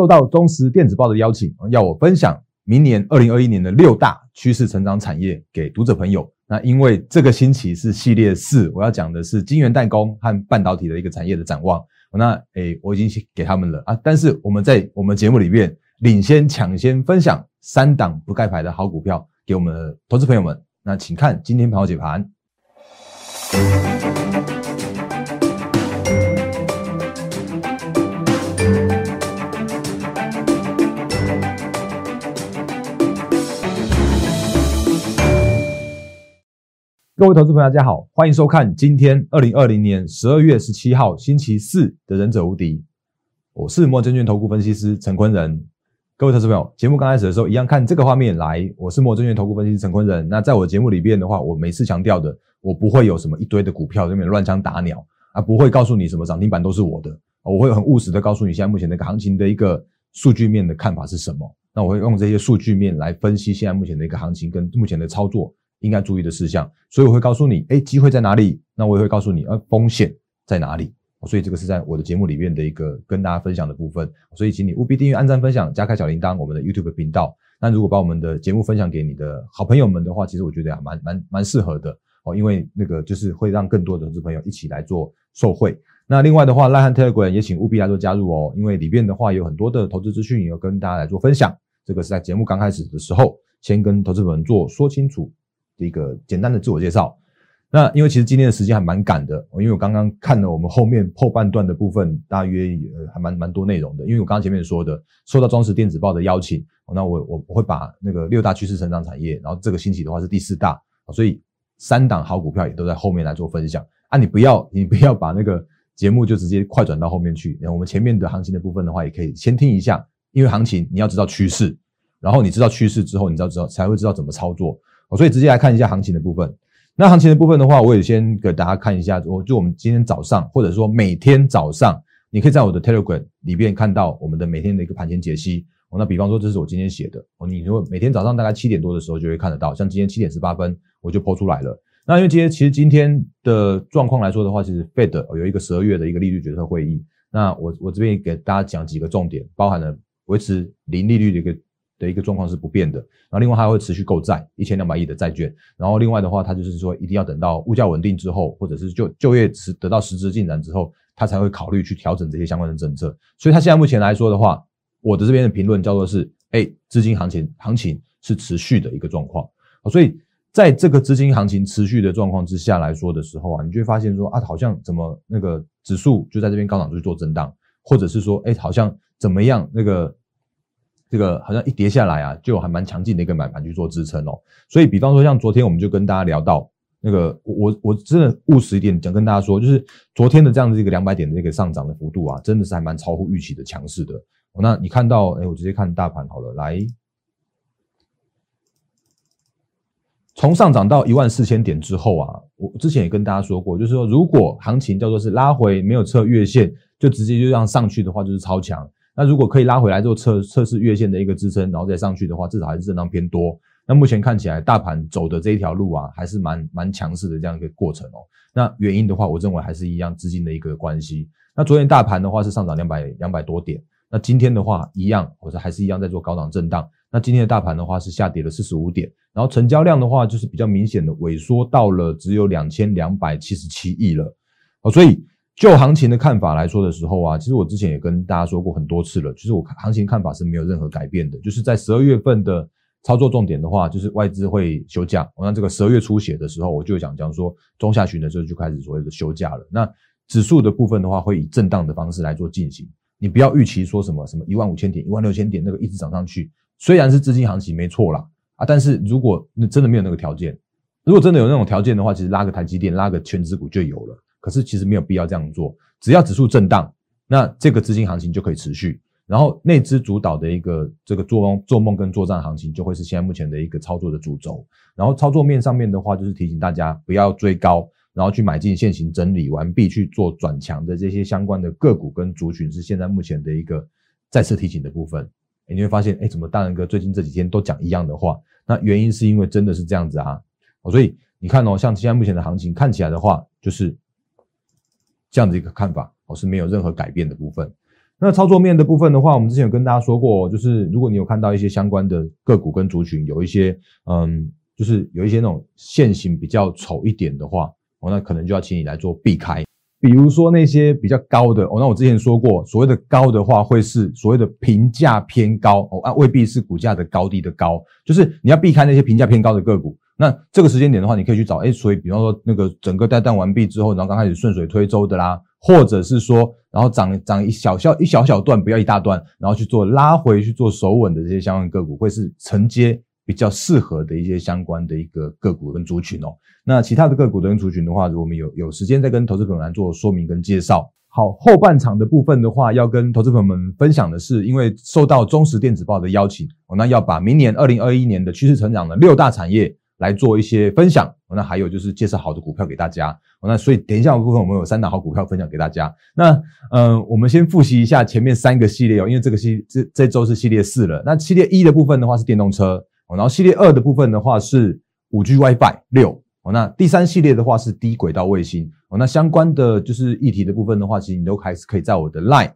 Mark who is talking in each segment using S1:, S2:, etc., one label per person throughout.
S1: 受到中时电子报的邀请，要我分享明年二零二一年的六大趋势成长产业给读者朋友。那因为这个星期是系列四，我要讲的是晶圆代工和半导体的一个产业的展望。那诶，我已经给他们了啊，但是我们在我们节目里面领先抢先分享三档不盖牌的好股票给我们的投资朋友们。那请看今天盘后解盘。各位投资朋友，大家好，欢迎收看今天二零二零年十二月十七号星期四的《忍者无敌》，我是摩证券投顾分析师陈坤仁。各位投资朋友，节目刚开始的时候，一样看这个画面来。我是摩证券投顾分析师陈坤仁。那在我节目里边的话，我每次强调的，我不会有什么一堆的股票在那边乱枪打鸟啊，不会告诉你什么涨停板都是我的，我会很务实的告诉你现在目前那个行情的一个数据面的看法是什么。那我会用这些数据面来分析现在目前的一个行情跟目前的操作。应该注意的事项，所以我会告诉你，哎，机会在哪里？那我也会告诉你，呃，风险在哪里？所以这个是在我的节目里面的一个跟大家分享的部分。所以请你务必订阅、按赞、分享、加开小铃铛，我们的 YouTube 频道。那如果把我们的节目分享给你的好朋友们的话，其实我觉得啊，蛮蛮蛮适合的哦，因为那个就是会让更多的投资朋友一起来做受惠。那另外的话，赖汉 Telegram 也请务必来做加入哦，因为里面的话有很多的投资资讯要跟大家来做分享。这个是在节目刚开始的时候，先跟投资朋友做说清楚。一个简单的自我介绍。那因为其实今天的时间还蛮赶的，因为我刚刚看了我们后面后半段的部分，大约也还蛮蛮多内容的。因为我刚刚前面说的，受到装饰电子报的邀请，那我我我会把那个六大趋势成长产业，然后这个星期的话是第四大，所以三档好股票也都在后面来做分享啊。你不要你不要把那个节目就直接快转到后面去，然后我们前面的行情的部分的话，也可以先听一下，因为行情你要知道趋势，然后你知道趋势之后，你知道知道才会知道怎么操作。哦所以直接来看一下行情的部分。那行情的部分的话，我也先给大家看一下。我就我们今天早上，或者说每天早上，你可以在我的 Telegram 里边看到我们的每天的一个盘前解析。哦，那比方说这是我今天写的。哦，你如果每天早上大概七点多的时候就会看得到，像今天七点十八分我就抛出来了。那因为今天其实今天的状况来说的话，其实 Fed 有一个十二月的一个利率决策会议。那我我这边给大家讲几个重点，包含了维持零利率的一个。的一个状况是不变的，然后另外它会持续购债一千两百亿的债券，然后另外的话，它就是说一定要等到物价稳定之后，或者是就就业实得到实质进展之后，它才会考虑去调整这些相关的政策。所以它现在目前来说的话，我的这边的评论叫做是，哎，资金行情行情是持续的一个状况。所以在这个资金行情持续的状况之下来说的时候啊，你就会发现说啊，好像怎么那个指数就在这边高档去做震荡，或者是说，哎，好像怎么样那个。这个好像一跌下来啊，就还蛮强劲的一个买盘去做支撑哦。所以，比方说像昨天我们就跟大家聊到那个，我我真的务实一点讲，跟大家说，就是昨天的这样子一个两百点的这个上涨的幅度啊，真的是还蛮超乎预期的强势的。那你看到，哎，我直接看大盘好了，来，从上涨到一万四千点之后啊，我之前也跟大家说过，就是说如果行情叫做是拉回没有测月线，就直接就这样上去的话，就是超强。那如果可以拉回来做测测试月线的一个支撑，然后再上去的话，至少还是震荡偏多。那目前看起来大盘走的这一条路啊，还是蛮蛮强势的这样一个过程哦。那原因的话，我认为还是一样资金的一个关系。那昨天大盘的话是上涨两百两百多点，那今天的话一样，或者还是一样在做高档震荡。那今天的大盘的话是下跌了四十五点，然后成交量的话就是比较明显的萎缩到了只有两千两百七十七亿了。哦，所以。就行情的看法来说的时候啊，其实我之前也跟大家说过很多次了，就是我行情看法是没有任何改变的。就是在十二月份的操作重点的话，就是外资会休假。我像这个十二月初写的时候，我就讲讲说中下旬的时候就开始所谓的休假了。那指数的部分的话，会以震荡的方式来做进行。你不要预期说什么什么一万五千点、一万六千点那个一直涨上去，虽然是资金行情没错啦啊，但是如果那真的没有那个条件，如果真的有那种条件的话，其实拉个台积电、拉个全指股就有了。可是其实没有必要这样做，只要指数震荡，那这个资金行情就可以持续。然后内资主导的一个这个做梦做梦跟做账行情，就会是现在目前的一个操作的主轴。然后操作面上面的话，就是提醒大家不要追高，然后去买进现行整理完毕去做转强的这些相关的个股跟族群，是现在目前的一个再次提醒的部分。你会发现，哎，怎么大仁哥最近这几天都讲一样的话？那原因是因为真的是这样子啊。所以你看哦，像现在目前的行情看起来的话，就是。这样的一个看法，我是没有任何改变的部分。那操作面的部分的话，我们之前有跟大家说过，就是如果你有看到一些相关的个股跟族群有一些，嗯，就是有一些那种线型比较丑一点的话，哦，那可能就要请你来做避开。比如说那些比较高的，哦，那我之前说过，所谓的高的话，会是所谓的评价偏高，哦，啊，未必是股价的高低的高，就是你要避开那些评价偏高的个股。那这个时间点的话，你可以去找，哎，所以比方说那个整个带弹完毕之后，然后刚开始顺水推舟的啦，或者是说，然后涨涨一小小一小小段，不要一大段，然后去做拉回去做手稳的这些相关个股，会是承接比较适合的一些相关的一个个股跟族群哦。那其他的个股跟族群的话，我们有有时间再跟投资朋友来做说明跟介绍。好，后半场的部分的话，要跟投资朋友们分享的是，因为受到中时电子报的邀请，我那要把明年二零二一年的趋势成长的六大产业。来做一些分享，那还有就是介绍好的股票给大家。那所以等一下部分我们有三档好股票分享给大家。那嗯，我们先复习一下前面三个系列哦，因为这个系这这周是系列四了。那系列一的部分的话是电动车，然后系列二的部分的话是五 G WiFi 六。哦，那第三系列的话是低轨道卫星。哦，那相关的就是议题的部分的话，其实你都还是可以在我的 Line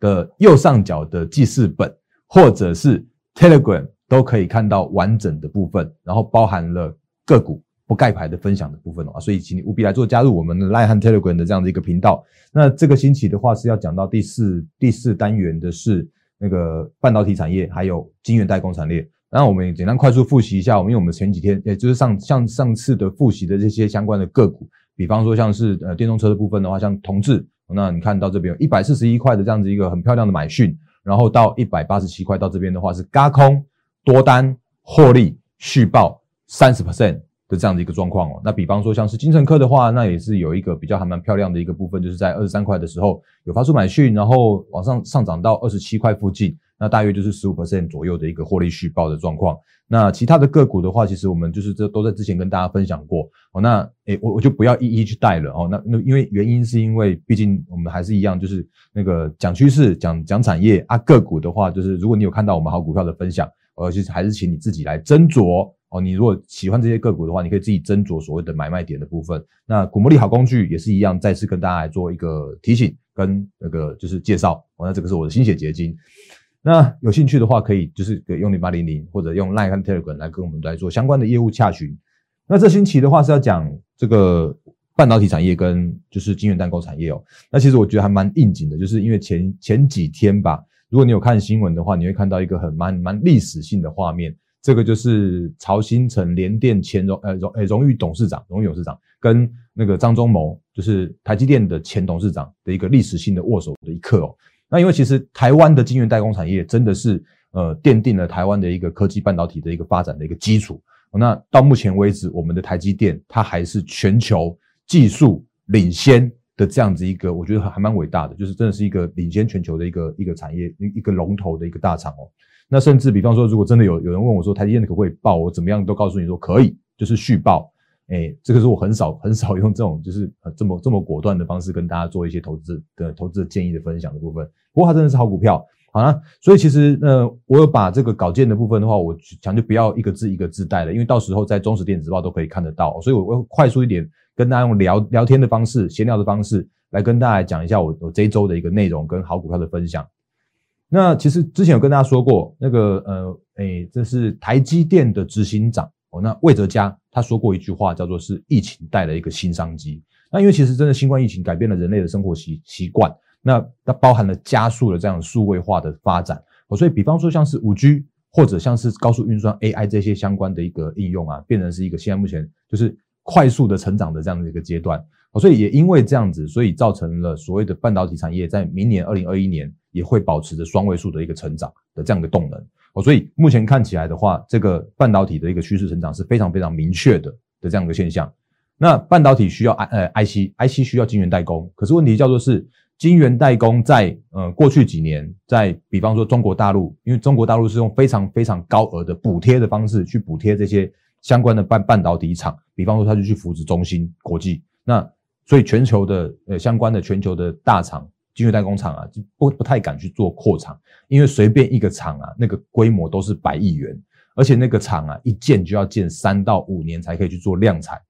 S1: 的右上角的记事本，或者是 Telegram。都可以看到完整的部分，然后包含了个股不盖牌的分享的部分啊，所以请你务必来做加入我们的 Line 和 Telegram 的这样的一个频道。那这个星期的话是要讲到第四第四单元的是那个半导体产业，还有晶圆代工产业。然后我们简单快速复习一下，我们因为我们前几天也就是上像上次的复习的这些相关的个股，比方说像是呃电动车的部分的话，像同志，那你看到这边有一百四十一块的这样子一个很漂亮的买讯，然后到一百八十七块到这边的话是嘎空。多单获利续报三十 percent 的这样的一个状况哦，那比方说像是金城科的话，那也是有一个比较还蛮漂亮的一个部分，就是在二十三块的时候有发出买讯，然后往上上涨到二十七块附近，那大约就是十五 percent 左右的一个获利续报的状况。那其他的个股的话，其实我们就是这都在之前跟大家分享过哦。那诶，我我就不要一一去带了哦。那那因为原因是因为毕竟我们还是一样，就是那个讲趋势、讲讲产业啊，个股的话，就是如果你有看到我们好股票的分享。而且还是请你自己来斟酌哦。你如果喜欢这些个股的话，你可以自己斟酌所谓的买卖点的部分。那股魔力好工具也是一样，再次跟大家来做一个提醒跟那个就是介绍。哦，那这个是我的心血结晶。那有兴趣的话，可以就是用零八零零或者用 Line 和 Telegram 来跟我们来做相关的业务洽询。那这星期的话是要讲这个半导体产业跟就是晶圆代工产业哦。那其实我觉得还蛮应景的，就是因为前前几天吧。如果你有看新闻的话，你会看到一个很蛮蛮历史性的画面。这个就是曹新成联电前荣呃荣呃荣誉董事长、荣誉董事长跟那个张忠谋，就是台积电的前董事长的一个历史性的握手的一刻哦。那因为其实台湾的晶圆代工产业真的是呃奠定了台湾的一个科技半导体的一个发展的一个基础。那到目前为止，我们的台积电它还是全球技术领先。的这样子一个，我觉得还蛮伟大的，就是真的是一个领先全球的一个一个产业，一一个龙头的一个大厂哦。那甚至比方说，如果真的有有人问我说台积电可不可以报，我怎么样都告诉你说可以，就是续报。哎，这个是我很少很少用这种就是这么这么果断的方式跟大家做一些投资的投资的建议的分享的部分。不过它真的是好股票，好了，所以其实呃，我有把这个稿件的部分的话，我强就不要一个字一个字带了，因为到时候在中时电子报都可以看得到，所以我会快速一点。跟大家用聊聊天的方式、闲聊的方式来跟大家讲一下我我这一周的一个内容跟好股票的分享。那其实之前有跟大家说过，那个呃，哎，这是台积电的执行长哦，那魏哲嘉他说过一句话，叫做是疫情带来一个新商机。那因为其实真的新冠疫情改变了人类的生活习习惯，那它包含了加速了这样数位化的发展哦，所以比方说像是五 G 或者像是高速运算 AI 这些相关的一个应用啊，变成是一个现在目前就是。快速的成长的这样的一个阶段，所以也因为这样子，所以造成了所谓的半导体产业在明年二零二一年也会保持着双位数的一个成长的这样的动能。哦，所以目前看起来的话，这个半导体的一个趋势成长是非常非常明确的的这样一个现象。那半导体需要 I 呃 IC，IC 需要晶圆代工，可是问题叫做是晶圆代工在呃过去几年，在比方说中国大陆，因为中国大陆是用非常非常高额的补贴的方式去补贴这些。相关的半半导体厂，比方说他就去扶持中芯国际，那所以全球的呃相关的全球的大厂晶圆代工厂啊，就不不太敢去做扩厂，因为随便一个厂啊，那个规模都是百亿元，而且那个厂啊一建就要建三到五年才可以去做量产，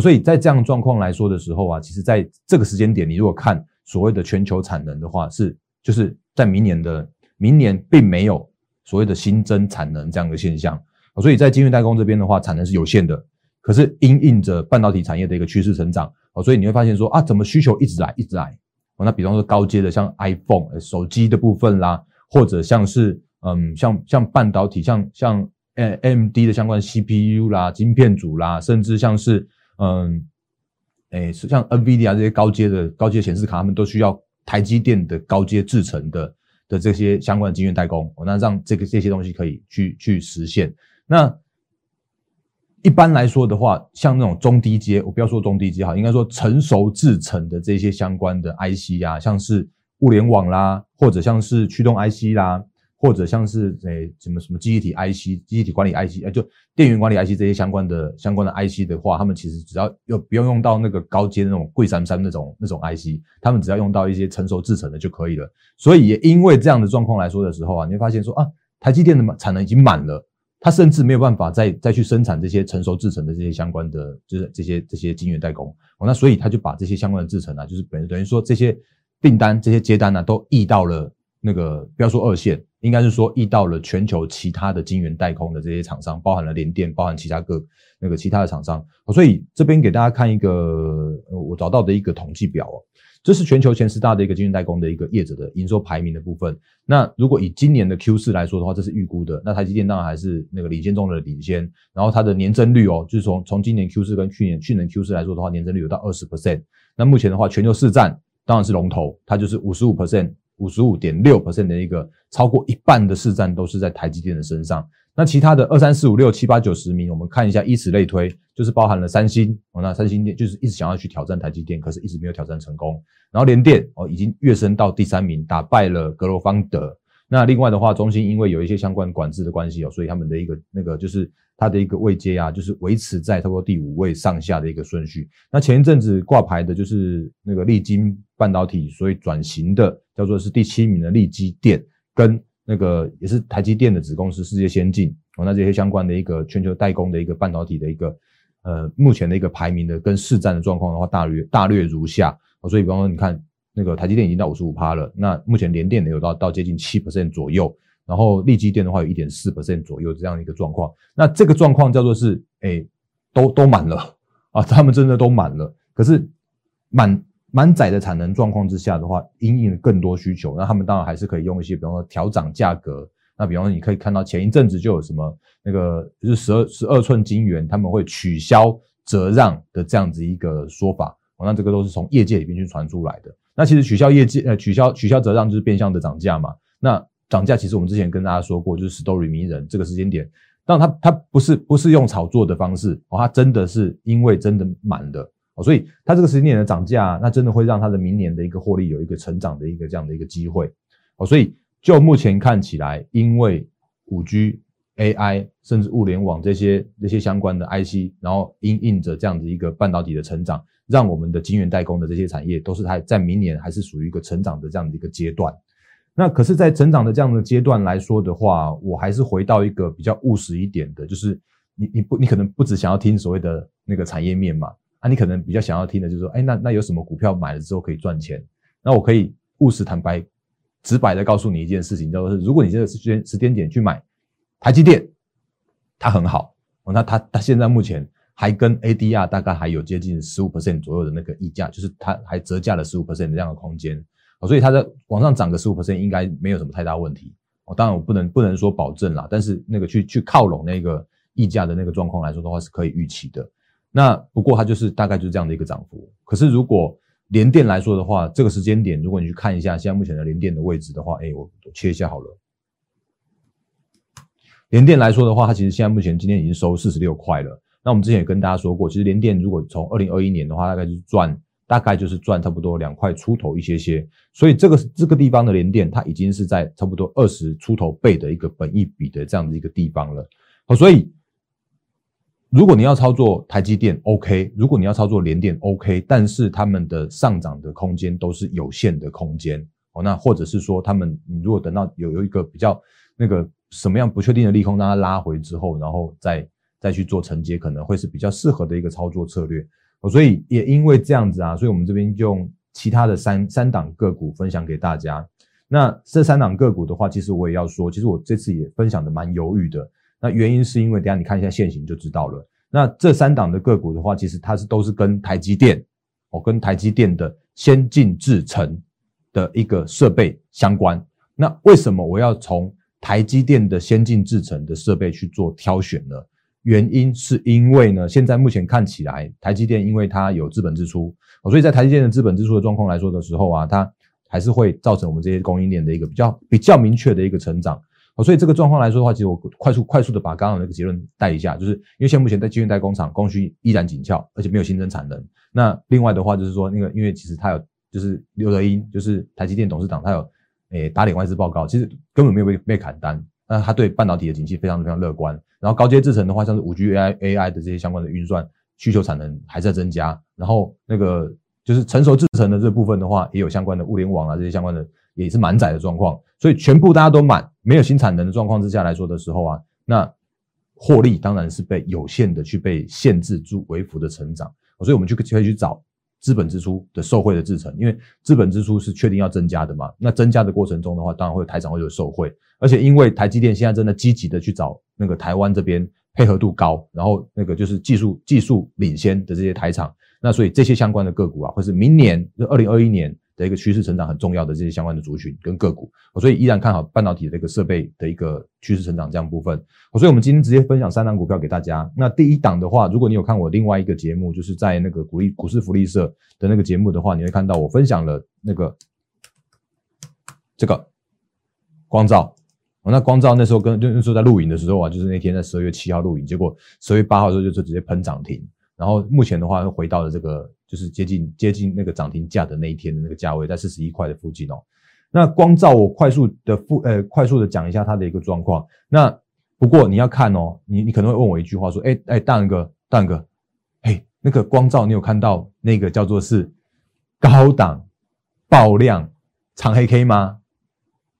S1: 所以在这样状况来说的时候啊，其实在这个时间点，你如果看所谓的全球产能的话，是就是在明年的明年并没有所谓的新增产能这样的现象，所以在晶圆代工这边的话，产能是有限的。可是因应着半导体产业的一个趋势成长，哦，所以你会发现说啊，怎么需求一直来一直来？那比方说高阶的像 iPhone 手机的部分啦，或者像是嗯像像半导体像像 AMD 的相关 CPU 啦、晶片组啦，甚至像是嗯诶像 NVIDIA 这些高阶的高阶显示卡，他们都需要台积电的高阶制程的的这些相关的晶圆代工，哦，那让这个这些东西可以去去实现那。一般来说的话，像那种中低阶，我不要说中低阶哈，应该说成熟制成的这些相关的 IC 呀，像是物联网啦，或者像是驱动 IC 啦，或者像是诶什么什么记忆体 IC、记忆体管理 IC，哎，就电源管理 IC 这些相关的相关的 IC 的话，他们其实只要又不用用到那个高阶那种贵三三那种那种 IC，他们只要用到一些成熟制成的就可以了。所以也因为这样的状况来说的时候啊，你会发现说啊，台积电的产能已经满了。它甚至没有办法再再去生产这些成熟制成的这些相关的，就是这些这些晶圆代工哦，那所以他就把这些相关的制成啊，就是等于等于说这些订单这些接单呢，都溢到了那个不要说二线，应该是说溢到了全球其他的晶圆代工的这些厂商，包含了联电，包含其他各那个其他的厂商。所以这边给大家看一个我找到的一个统计表哦。这是全球前十大的一个晶圆代工的一个业者的营收排名的部分。那如果以今年的 Q 四来说的话，这是预估的。那台积电当然还是那个领先中的领先。然后它的年增率哦，就是从从今年 Q 四跟去年去年 Q 四来说的话，年增率有到二十 percent。那目前的话，全球市占当然是龙头，它就是五十五 percent，五十五点六 percent 的一个超过一半的市占都是在台积电的身上。那其他的二三四五六七八九十名，我们看一下，以此类推，就是包含了三星哦。那三星电就是一直想要去挑战台积电，可是一直没有挑战成功。然后联电哦，已经跃升到第三名，打败了格罗方德。那另外的话，中芯因为有一些相关管制的关系哦，所以他们的一个那个就是它的一个位阶啊，就是维持在差不多第五位上下的一个顺序。那前一阵子挂牌的就是那个利晶半导体，所以转型的叫做是第七名的利基电跟。那个也是台积电的子公司世界先进哦，那这些相关的一个全球代工的一个半导体的一个呃目前的一个排名的跟市占的状况的话，大略大略如下，所以比方说你看那个台积电已经到五十五趴了，那目前联电也有到到接近七 percent 左右，然后力基电的话有一点四 percent 左右这样的一个状况，那这个状况叫做是哎都都满了啊，他们真的都满了，可是满。满载的产能状况之下的话，因应更多需求，那他们当然还是可以用一些，比方说调涨价格。那比方说，你可以看到前一阵子就有什么那个就是十二十二寸晶圆，他们会取消折让的这样子一个说法。哦，那这个都是从业界里面去传出来的。那其实取消业界呃取消取消折让就是变相的涨价嘛。那涨价其实我们之前跟大家说过，就是 story 迷人这个时间点，但它它不是不是用炒作的方式哦，它真的是因为真的满的。所以它这个时间点的涨价，那真的会让它的明年的一个获利有一个成长的一个这样的一个机会。哦，所以就目前看起来，因为五 G、AI 甚至物联网这些这些相关的 IC，然后因应着这样子一个半导体的成长，让我们的晶圆代工的这些产业都是还在明年还是属于一个成长的这样的一个阶段。那可是，在成长的这样的阶段来说的话，我还是回到一个比较务实一点的，就是你你不你可能不只想要听所谓的那个产业面嘛。那你可能比较想要听的就是说，哎，那那有什么股票买了之后可以赚钱？那我可以务实坦白、直白的告诉你一件事情，就是，如果你这个时间时间点去买台积电，它很好哦。那它它现在目前还跟 ADR 大概还有接近十五 percent 左右的那个溢价，就是它还折价了十五 percent 这样的空间哦。所以它在往上涨个十五 percent 应该没有什么太大问题哦。当然我不能不能说保证啦，但是那个去去靠拢那个溢价的那个状况来说的话，是可以预期的。那不过它就是大概就是这样的一个涨幅。可是如果连电来说的话，这个时间点，如果你去看一下现在目前的连电的位置的话，哎，我切一下好了。连电来说的话，它其实现在目前今天已经收四十六块了。那我们之前也跟大家说过，其实连电如果从二零二一年的话，大概就是赚，大概就是赚差不多两块出头一些些。所以这个这个地方的连电，它已经是在差不多二十出头倍的一个本益比的这样的一个地方了。好，所以。如果你要操作台积电，OK；如果你要操作联电，OK。但是他们的上涨的空间都是有限的空间哦。那或者是说，他们你如果等到有有一个比较那个什么样不确定的利空，让它拉回之后，然后再再去做承接，可能会是比较适合的一个操作策略。哦，所以也因为这样子啊，所以我们这边用其他的三三档个股分享给大家。那这三档个股的话，其实我也要说，其实我这次也分享的蛮犹豫的。那原因是因为等下你看一下现形就知道了。那这三档的个股的话，其实它是都是跟台积电哦，跟台积电的先进制程的一个设备相关。那为什么我要从台积电的先进制程的设备去做挑选呢？原因是因为呢，现在目前看起来，台积电因为它有资本支出，所以在台积电的资本支出的状况来说的时候啊，它还是会造成我们这些供应链的一个比较比较明确的一个成长。哦所以这个状况来说的话，其实我快速快速的把刚刚那个结论带一下，就是因为现目前在晶圆代工厂供需依然紧俏，而且没有新增产能。那另外的话就是说，那个因为其实它有就是刘德英，就是台积电董事长，他有诶打脸外资报告，其实根本没有被被砍单。那他对半导体的景气非常非常乐观，然后高阶制程的话，像是五 G AI AI 的这些相关的运算需求产能还在增加，然后那个就是成熟制程的这部分的话，也有相关的物联网啊这些相关的也是满载的状况，所以全部大家都满，没有新产能的状况之下来说的时候啊，那获利当然是被有限的去被限制住微幅的成长，所以我们就可以去找。资本支出的受贿的制成，因为资本支出是确定要增加的嘛，那增加的过程中的话，当然会有台厂会有受贿，而且因为台积电现在真的积极的去找那个台湾这边配合度高，然后那个就是技术技术领先的这些台厂，那所以这些相关的个股啊，会是明年就二零二一年。的一个趋势成长很重要的这些相关的族群跟个股，所以依然看好半导体的一个设备的一个趋势成长这样部分。所以，我们今天直接分享三档股票给大家。那第一档的话，如果你有看我另外一个节目，就是在那个股利股市福利社的那个节目的话，你会看到我分享了那个这个光照。那光照那时候跟那时候在录影的时候啊，就是那天在十二月七号录影，结果十二月八号的时候就直接喷涨停。然后目前的话又回到了这个。就是接近接近那个涨停价的那一天的那个价位，在四十一块的附近哦。那光照我快速的复呃快速的讲一下它的一个状况。那不过你要看哦，你你可能会问我一句话说，哎哎，大哥大哥，嘿，那个光照你有看到那个叫做是高档爆量长黑 K 吗？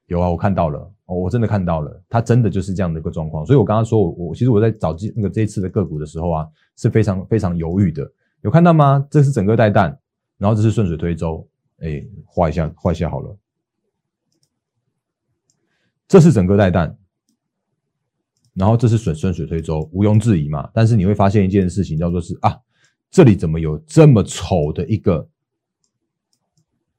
S1: 有啊，我看到了哦，我真的看到了，它真的就是这样的一个状况。所以我刚刚说我我其实我在找这那个这一次的个股的时候啊，是非常非常犹豫的。有看到吗？这是整个带弹，然后这是顺水推舟，哎，画一下，画一下好了。这是整个带弹，然后这是顺顺水推舟，毋庸置疑嘛。但是你会发现一件事情，叫做是啊，这里怎么有这么丑的一个？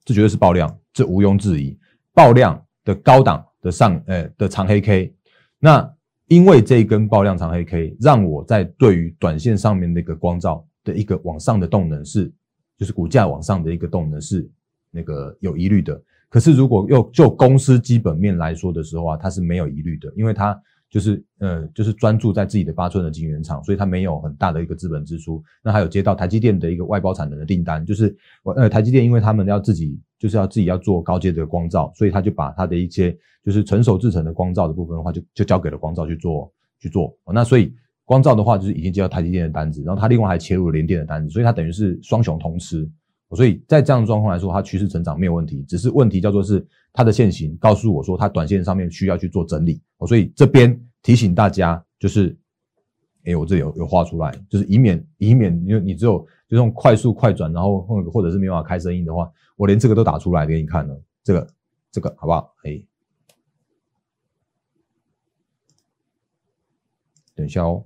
S1: 这绝对是爆量，这毋庸置疑，爆量的高档的上，呃的长黑 K。那因为这一根爆量长黑 K，让我在对于短线上面的一个光照。的一个往上的动能是，就是股价往上的一个动能是那个有疑虑的。可是如果又就公司基本面来说的时候啊，它是没有疑虑的，因为它就是呃就是专注在自己的八寸的晶圆厂，所以它没有很大的一个资本支出。那还有接到台积电的一个外包产能的订单，就是呃台积电因为他们要自己就是要自己要做高阶的光照，所以他就把他的一些就是成熟制成的光照的部分的话，就就交给了光照去做去做。那所以。光照的话，就是已经接到台积电的单子，然后它另外还切入了联电的单子，所以它等于是双雄同吃。所以在这样的状况来说，它趋势成长没有问题，只是问题叫做是它的现形告诉我说，它短线上面需要去做整理。所以这边提醒大家，就是，哎，我这里有有画出来，就是以免以免因为你只有就用快速快转，然后或或者是没办法开声音的话，我连这个都打出来给你看了，这个这个好不好？哎，等一下哦。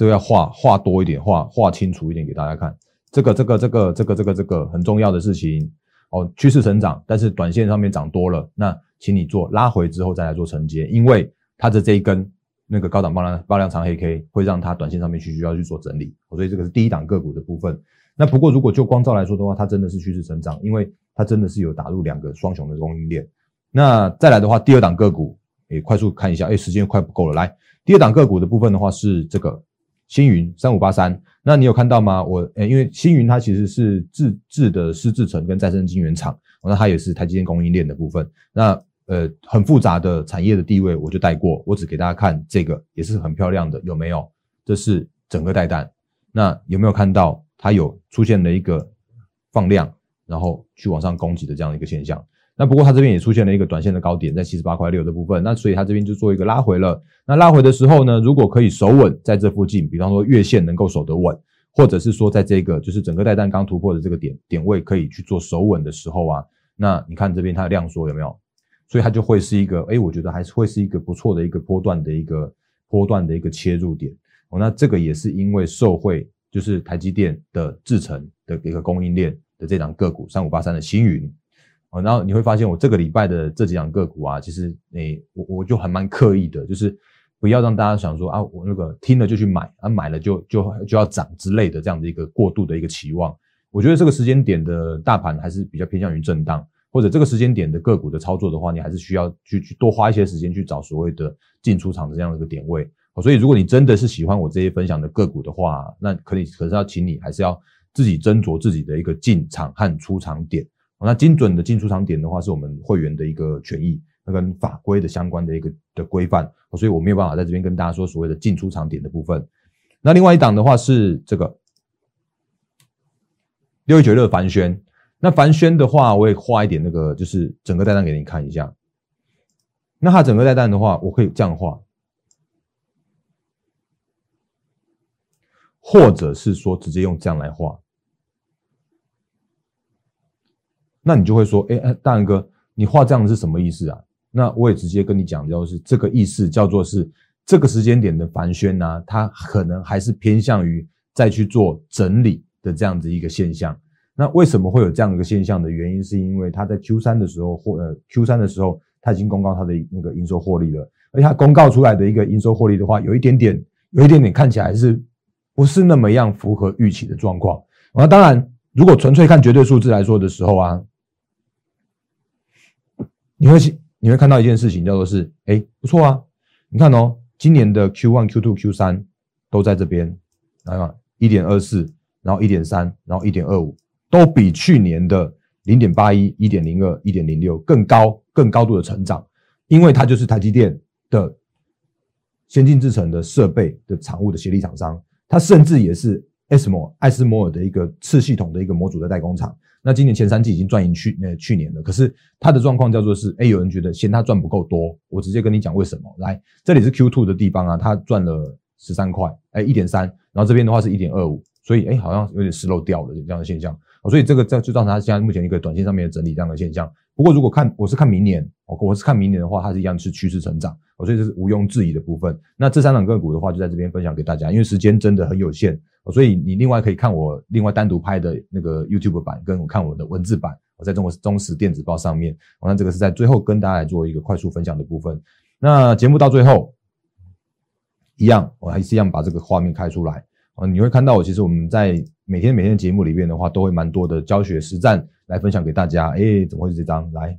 S1: 这个要画画多一点，画画清楚一点给大家看。这个这个这个这个这个这个很重要的事情哦，趋势成长，但是短线上面涨多了，那请你做拉回之后再来做承接，因为它的这一根那个高档爆量爆量长黑 K 会让它短线上面去需要去做整理，所以这个是第一档个股的部分。那不过如果就光照来说的话，它真的是趋势成长，因为它真的是有打入两个双雄的供应链。那再来的话，第二档个股也快速看一下，哎，时间快不够了，来第二档个股的部分的话是这个。星云三五八三，那你有看到吗？我呃，因为星云它其实是自制的湿制成跟再生晶圆厂，那它也是台积电供应链的部分。那呃，很复杂的产业的地位我就带过，我只给大家看这个也是很漂亮的，有没有？这是整个带弹。那有没有看到它有出现了一个放量，然后去往上攻击的这样的一个现象？那不过它这边也出现了一个短线的高点，在七十八块六的部分，那所以它这边就做一个拉回了。那拉回的时候呢，如果可以守稳在这附近，比方说月线能够守得稳，或者是说在这个就是整个带弹刚突破的这个点点位可以去做守稳的时候啊，那你看这边它的量缩有没有？所以它就会是一个，哎，我觉得还是会是一个不错的一个波段的一个波段的一个切入点。哦，那这个也是因为受惠，就是台积电的制程的一个供应链的这档个股三五八三的星云。哦，然后你会发现我这个礼拜的这几档个股啊，其实，诶，我我就还蛮刻意的，就是不要让大家想说啊，我那个听了就去买，啊买了就就就要涨之类的这样的一个过度的一个期望。我觉得这个时间点的大盘还是比较偏向于震荡。或者这个时间点的个股的操作的话，你还是需要去去多花一些时间去找所谓的进出场的这样的一个点位。所以如果你真的是喜欢我这些分享的个股的话，那可以可是要请你还是要自己斟酌自己的一个进场和出场点。那精准的进出场点的话，是我们会员的一个权益，那跟法规的相关的一个的规范。所以我没有办法在这边跟大家说所谓的进出场点的部分。那另外一档的话是这个六一九六凡轩。那凡轩的话，我也画一点那个，就是整个带单给你看一下。那它整个带单的话，我可以这样画，或者是说直接用这样来画。那你就会说，哎，大仁哥，你画这样是什么意思啊？那我也直接跟你讲，就是这个意思，叫做是这个时间点的凡轩呢，它可能还是偏向于再去做整理的这样子一个现象。那为什么会有这样一个现象的原因，是因为它在 Q 三的时候或呃 Q 三的时候，它已经公告它的那个营收获利了，而且它公告出来的一个营收获利的话，有一点点，有一点点看起来是不是那么样符合预期的状况。那当然，如果纯粹看绝对数字来说的时候啊，你会去你会看到一件事情，叫做是，哎，不错啊，你看哦，今年的 Q one、Q two、Q 三都在这边，来嘛，一点二四，然后一点三，然后一点二五。都比去年的零点八一、一点零二、一点零六更高、更高度的成长，因为它就是台积电的先进制程的设备的产物的协力厂商，它甚至也是 S 摩艾斯摩尔的一个次系统的一个模组的代工厂。那今年前三季已经赚赢去呃去年了，可是它的状况叫做是，哎，有人觉得嫌它赚不够多，我直接跟你讲为什么。来，这里是 Q two 的地方啊，它赚了十三块，哎，一点三，然后这边的话是一点二五，所以哎，好像有点失漏掉了这样的现象。所以这个这就造成它现在目前一个短线上面的整理这样的现象。不过如果看我是看明年，我我是看明年的话，它是一样是趋势成长。所以这是毋庸置疑的部分。那这三档个股的话，就在这边分享给大家，因为时间真的很有限，所以你另外可以看我另外单独拍的那个 YouTube 版，跟我看我的文字版，我在中国中时电子报上面。我那这个是在最后跟大家来做一个快速分享的部分。那节目到最后，一样我还是一样把这个画面开出来。啊，你会看到我其实我们在每天每天的节目里面的话，都会蛮多的教学实战来分享给大家。哎，怎么会是这张？来，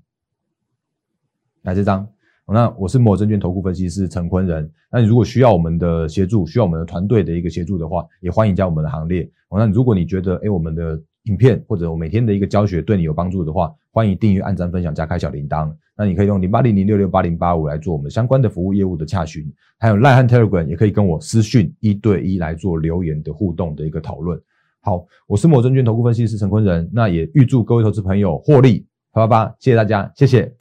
S1: 来这张。那我是摩证券投顾分析师陈坤仁。那你如果需要我们的协助，需要我们的团队的一个协助的话，也欢迎加我们的行列。那如果你觉得哎，我们的影片或者我每天的一个教学对你有帮助的话，欢迎订阅、按赞、分享、加开小铃铛。那你可以用零八零零六六八零八五来做我们相关的服务业务的洽询，还有赖汉 Telegram 也可以跟我私讯一对一来做留言的互动的一个讨论。好，我是摩证券投顾分析师陈坤仁，那也预祝各位投资朋友获利八八八，谢谢大家，谢谢。